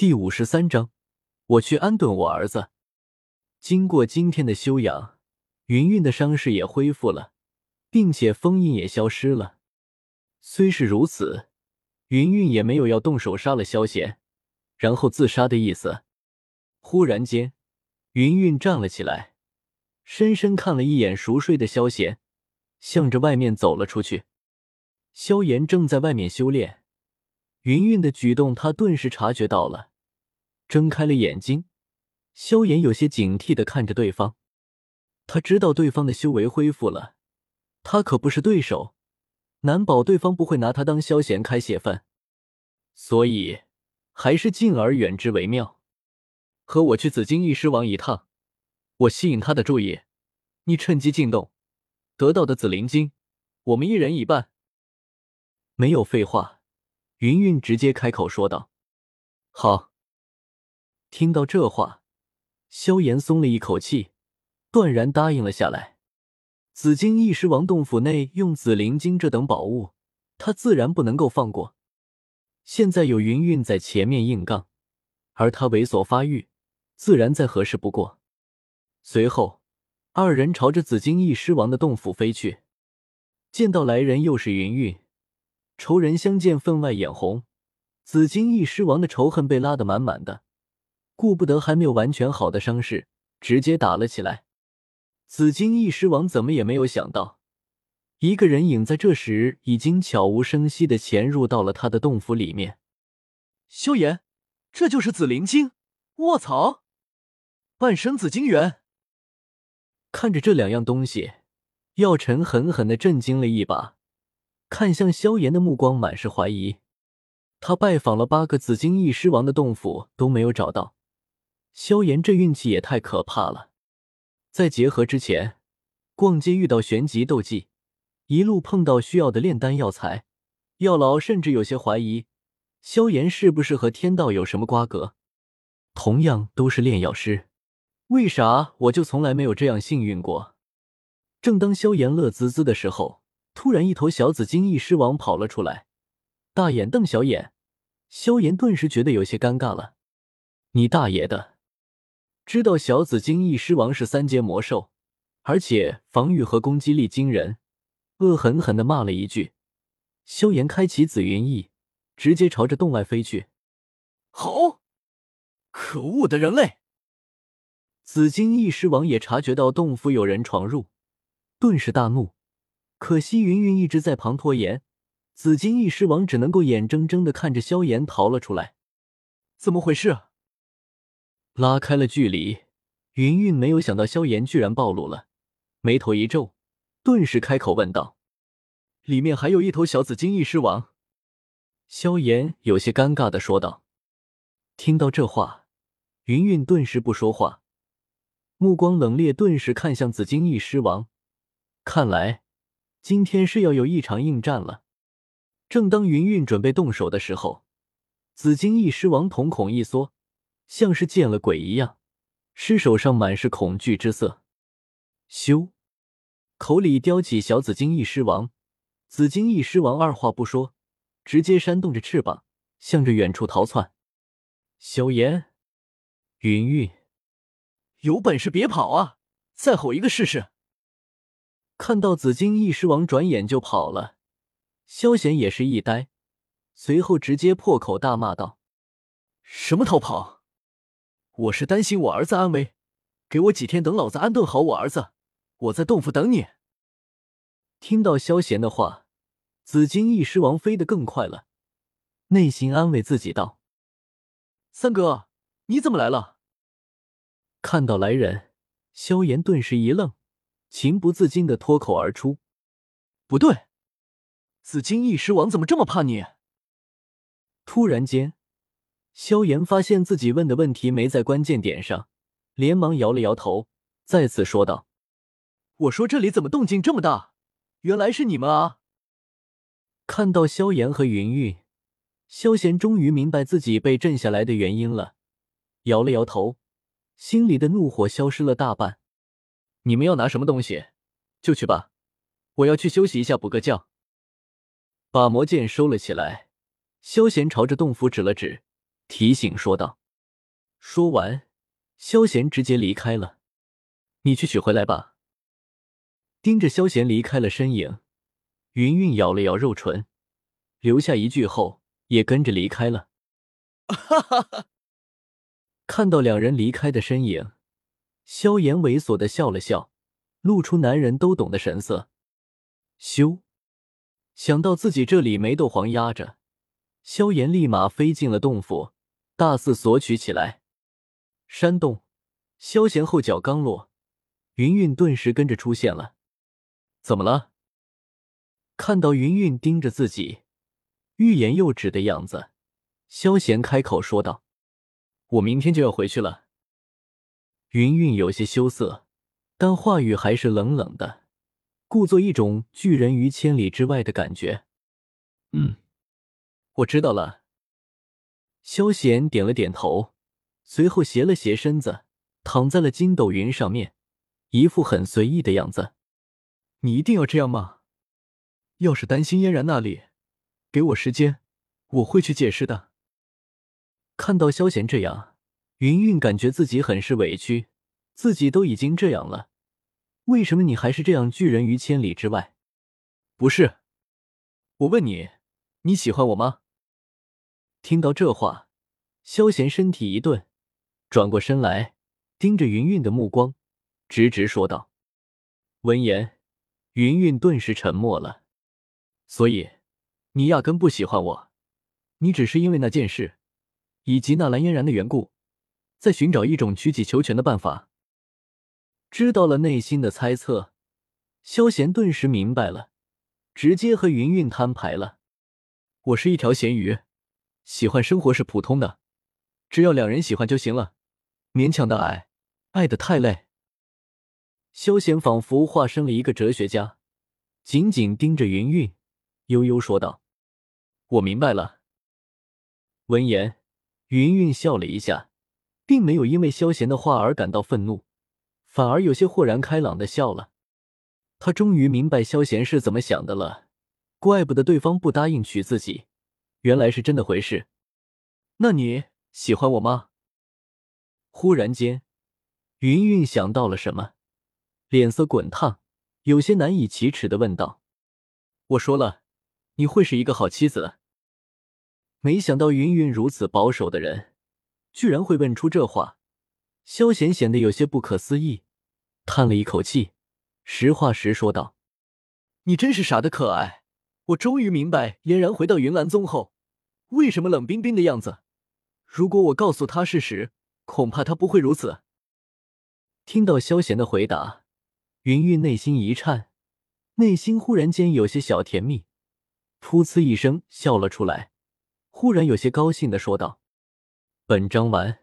第五十三章，我去安顿我儿子。经过今天的休养，云云的伤势也恢复了，并且封印也消失了。虽是如此，云云也没有要动手杀了萧贤，然后自杀的意思。忽然间，云云站了起来，深深看了一眼熟睡的萧贤，向着外面走了出去。萧炎正在外面修炼，云云的举动他顿时察觉到了。睁开了眼睛，萧炎有些警惕的看着对方。他知道对方的修为恢复了，他可不是对手，难保对方不会拿他当萧炎开泄愤，所以还是敬而远之为妙。和我去紫金翼狮王一趟，我吸引他的注意，你趁机进洞，得到的紫灵晶，我们一人一半。没有废话，云云直接开口说道：“好。”听到这话，萧炎松了一口气，断然答应了下来。紫金翼狮王洞府内用紫灵晶这等宝物，他自然不能够放过。现在有云云在前面硬杠，而他猥琐发育，自然再合适不过。随后，二人朝着紫金翼狮王的洞府飞去。见到来人又是云云，仇人相见分外眼红，紫金翼狮王的仇恨被拉得满满的。顾不得还没有完全好的伤势，直接打了起来。紫金翼狮王怎么也没有想到，一个人影在这时已经悄无声息的潜入到了他的洞府里面。萧炎，这就是紫灵晶！卧槽，半生紫金元！看着这两样东西，药尘狠狠的震惊了一把，看向萧炎的目光满是怀疑。他拜访了八个紫金翼狮王的洞府都没有找到。萧炎这运气也太可怕了，在结合之前，逛街遇到玄级斗技，一路碰到需要的炼丹药材，药老甚至有些怀疑萧炎是不是和天道有什么瓜葛。同样都是炼药师，为啥我就从来没有这样幸运过？正当萧炎乐滋滋的时候，突然一头小紫金翼狮王跑了出来，大眼瞪小眼，萧炎顿时觉得有些尴尬了。你大爷的！知道小紫金翼狮王是三阶魔兽，而且防御和攻击力惊人，恶狠狠地骂了一句。萧炎开启紫云翼，直接朝着洞外飞去。好，可恶的人类！紫金翼狮王也察觉到洞府有人闯入，顿时大怒。可惜云云一直在旁拖延，紫金翼狮王只能够眼睁睁的看着萧炎逃了出来。怎么回事？拉开了距离，云云没有想到萧炎居然暴露了，眉头一皱，顿时开口问道：“里面还有一头小紫金翼狮王。”萧炎有些尴尬的说道。听到这话，云云顿时不说话，目光冷冽，顿时看向紫金翼狮王。看来今天是要有一场硬战了。正当云云准备动手的时候，紫金翼狮王瞳孔一缩。像是见了鬼一样，尸首上满是恐惧之色。咻，口里叼起小紫金翼狮王，紫金翼狮王二话不说，直接扇动着翅膀，向着远处逃窜。萧炎，云云，有本事别跑啊！再吼一个试试！看到紫金翼狮王转眼就跑了，萧炎也是一呆，随后直接破口大骂道：“什么逃跑？”我是担心我儿子安危，给我几天，等老子安顿好我儿子，我在洞府等你。听到萧贤的话，紫金翼狮王飞得更快了，内心安慰自己道：“三哥，你怎么来了？”看到来人，萧炎顿时一愣，情不自禁的脱口而出：“不对，紫金翼狮王怎么这么怕你？”突然间。萧炎发现自己问的问题没在关键点上，连忙摇了摇头，再次说道：“我说这里怎么动静这么大？原来是你们啊！”看到萧炎和云云，萧炎终于明白自己被震下来的原因了，摇了摇头，心里的怒火消失了大半。你们要拿什么东西，就去吧，我要去休息一下，补个觉。把魔剑收了起来，萧炎朝着洞府指了指。提醒说道。说完，萧贤直接离开了。你去取回来吧。盯着萧贤离开了身影，云云咬了咬肉唇，留下一句后，也跟着离开了。哈哈哈！看到两人离开的身影，萧炎猥琐的笑了笑，露出男人都懂的神色。咻！想到自己这里没斗皇压着，萧炎立马飞进了洞府，大肆索取起来。山洞，萧贤后脚刚落，云云顿时跟着出现了。怎么了？看到云云盯着自己，欲言又止的样子，萧贤开口说道：“我明天就要回去了。”云云有些羞涩，但话语还是冷冷的，故作一种拒人于千里之外的感觉。“嗯，我知道了。”萧贤点了点头，随后斜了斜身子，躺在了筋斗云上面，一副很随意的样子。你一定要这样吗？要是担心嫣然那里，给我时间，我会去解释的。看到萧贤这样，云云感觉自己很是委屈。自己都已经这样了，为什么你还是这样拒人于千里之外？不是，我问你，你喜欢我吗？听到这话，萧贤身体一顿，转过身来，盯着云云的目光，直直说道。闻言。云云顿时沉默了，所以你压根不喜欢我，你只是因为那件事以及那蓝嫣然的缘故，在寻找一种取己求全的办法。知道了内心的猜测，萧贤顿时明白了，直接和云云摊牌了。我是一条咸鱼，喜欢生活是普通的，只要两人喜欢就行了，勉强的爱，爱的太累。萧贤仿佛化身了一个哲学家，紧紧盯着云云，悠悠说道：“我明白了。”闻言，云云笑了一下，并没有因为萧贤的话而感到愤怒，反而有些豁然开朗的笑了。他终于明白萧贤是怎么想的了，怪不得对方不答应娶自己，原来是真的回事。那你喜欢我吗？忽然间，云云想到了什么。脸色滚烫，有些难以启齿的问道：“我说了，你会是一个好妻子。”没想到云云如此保守的人，居然会问出这话。萧贤显得有些不可思议，叹了一口气，实话实说道：“你真是傻的可爱。我终于明白，嫣然回到云岚宗后，为什么冷冰冰的样子。如果我告诉他事实，恐怕他不会如此。”听到萧贤的回答。云云内心一颤，内心忽然间有些小甜蜜，噗呲一声笑了出来，忽然有些高兴的说道：“本章完。”